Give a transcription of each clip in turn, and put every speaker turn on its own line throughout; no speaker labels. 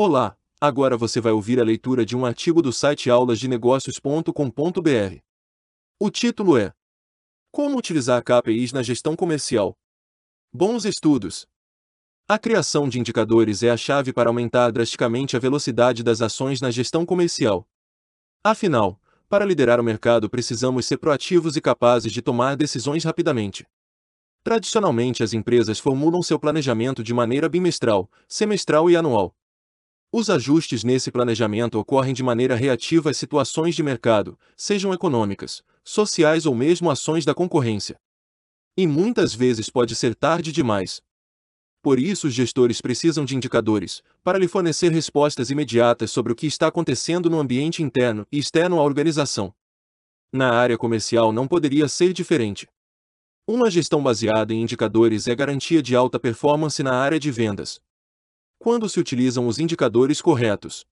Olá, agora você vai ouvir a leitura de um artigo do site aulasdenegócios.com.br. O título é Como utilizar KPIs na gestão comercial. Bons estudos. A criação de indicadores é a chave para aumentar drasticamente a velocidade das ações na gestão comercial. Afinal, para liderar o mercado precisamos ser proativos e capazes de tomar decisões rapidamente. Tradicionalmente, as empresas formulam seu planejamento de maneira bimestral, semestral e anual. Os ajustes nesse planejamento ocorrem de maneira reativa às situações de mercado, sejam econômicas, sociais ou mesmo ações da concorrência. E muitas vezes pode ser tarde demais. Por isso, os gestores precisam de indicadores, para lhe fornecer respostas imediatas sobre o que está acontecendo no ambiente interno e externo à organização. Na área comercial não poderia ser diferente. Uma gestão baseada em indicadores é garantia de alta performance na área de vendas, quando se utilizam os indicadores corretos.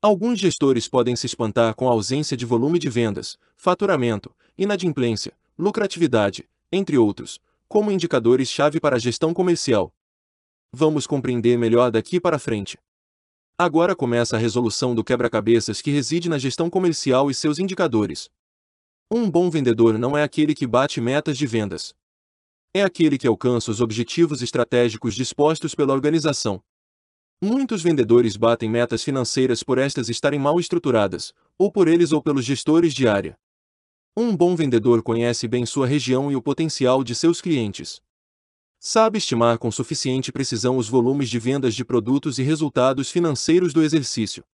Alguns gestores podem se espantar com a ausência de volume de vendas, faturamento, inadimplência, lucratividade, entre outros, como indicadores-chave para a gestão comercial. Vamos compreender melhor daqui para frente. Agora começa a resolução do quebra-cabeças que reside na gestão comercial e seus indicadores. Um bom vendedor não é aquele que bate metas de vendas. É aquele que alcança os objetivos estratégicos dispostos pela organização. Muitos vendedores batem metas financeiras por estas estarem mal estruturadas, ou por eles ou pelos gestores de área. Um bom vendedor conhece bem sua região e o potencial de seus clientes. Sabe estimar com suficiente precisão os volumes de vendas de produtos e resultados financeiros do exercício.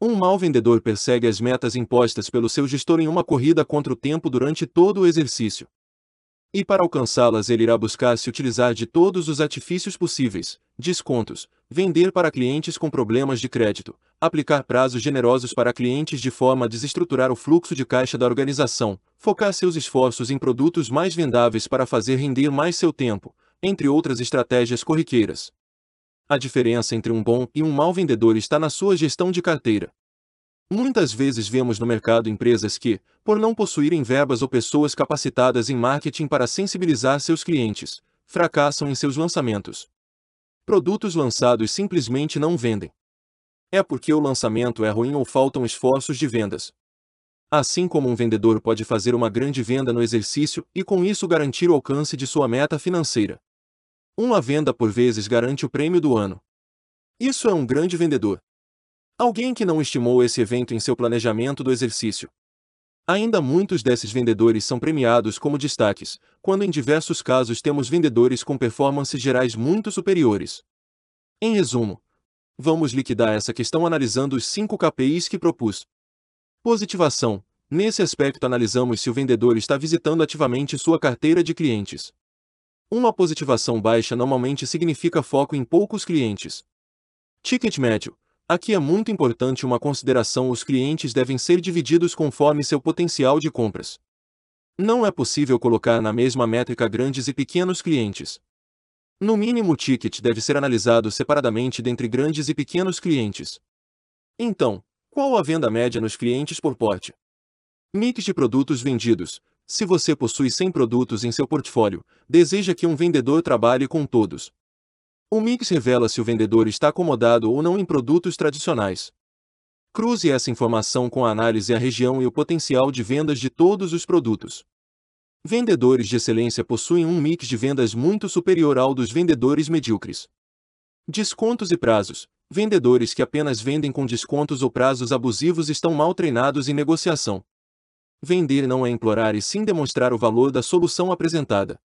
Um mau vendedor persegue as metas impostas pelo seu gestor em uma corrida contra o tempo durante todo o exercício. E para alcançá-las ele irá buscar se utilizar de todos os artifícios possíveis, descontos, vender para clientes com problemas de crédito, aplicar prazos generosos para clientes de forma a desestruturar o fluxo de caixa da organização, focar seus esforços em produtos mais vendáveis para fazer render mais seu tempo, entre outras estratégias corriqueiras. A diferença entre um bom e um mau vendedor está na sua gestão de carteira. Muitas vezes vemos no mercado empresas que, por não possuírem verbas ou pessoas capacitadas em marketing para sensibilizar seus clientes, fracassam em seus lançamentos. Produtos lançados simplesmente não vendem. É porque o lançamento é ruim ou faltam esforços de vendas. Assim como um vendedor pode fazer uma grande venda no exercício e com isso garantir o alcance de sua meta financeira. Uma venda por vezes garante o prêmio do ano. Isso é um grande vendedor. Alguém que não estimou esse evento em seu planejamento do exercício. Ainda muitos desses vendedores são premiados como destaques, quando em diversos casos temos vendedores com performances gerais muito superiores. Em resumo, vamos liquidar essa questão analisando os 5 KPIs que propus. Positivação. Nesse aspecto analisamos se o vendedor está visitando ativamente sua carteira de clientes. Uma positivação baixa normalmente significa foco em poucos clientes. Ticket médio. Aqui é muito importante uma consideração: os clientes devem ser divididos conforme seu potencial de compras. Não é possível colocar na mesma métrica grandes e pequenos clientes. No mínimo, o ticket deve ser analisado separadamente dentre grandes e pequenos clientes. Então, qual a venda média nos clientes por porte? Mix de produtos vendidos. Se você possui 100 produtos em seu portfólio, deseja que um vendedor trabalhe com todos. O mix revela se o vendedor está acomodado ou não em produtos tradicionais. Cruze essa informação com a análise a região e o potencial de vendas de todos os produtos. Vendedores de excelência possuem um mix de vendas muito superior ao dos vendedores medíocres. Descontos e prazos. Vendedores que apenas vendem com descontos ou prazos abusivos estão mal treinados em negociação. Vender não é implorar e sim demonstrar o valor da solução apresentada.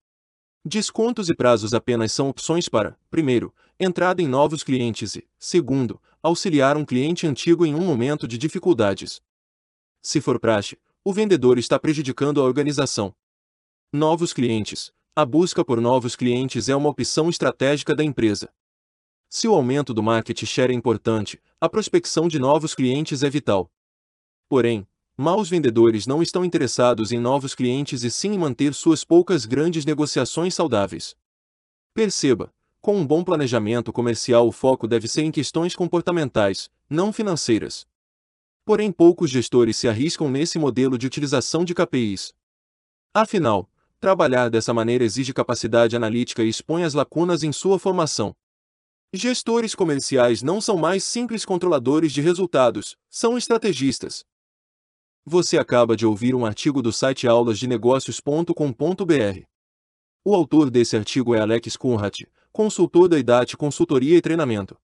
Descontos e prazos apenas são opções para, primeiro, entrada em novos clientes e, segundo, auxiliar um cliente antigo em um momento de dificuldades. Se for praxe, o vendedor está prejudicando a organização. Novos clientes. A busca por novos clientes é uma opção estratégica da empresa. Se o aumento do market share é importante, a prospecção de novos clientes é vital. Porém, Maus vendedores não estão interessados em novos clientes e sim em manter suas poucas grandes negociações saudáveis. Perceba, com um bom planejamento comercial o foco deve ser em questões comportamentais, não financeiras. Porém, poucos gestores se arriscam nesse modelo de utilização de KPIs. Afinal, trabalhar dessa maneira exige capacidade analítica e expõe as lacunas em sua formação. Gestores comerciais não são mais simples controladores de resultados, são estrategistas. Você acaba de ouvir um artigo do site aulasdenegócios.com.br. O autor desse artigo é Alex Kunrat, consultor da IDAT Consultoria e Treinamento.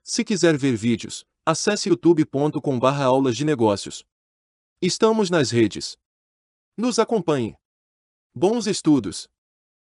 Se quiser ver vídeos, acesse youtube.com/aulas de negócios. Estamos nas redes. Nos acompanhe. Bons estudos!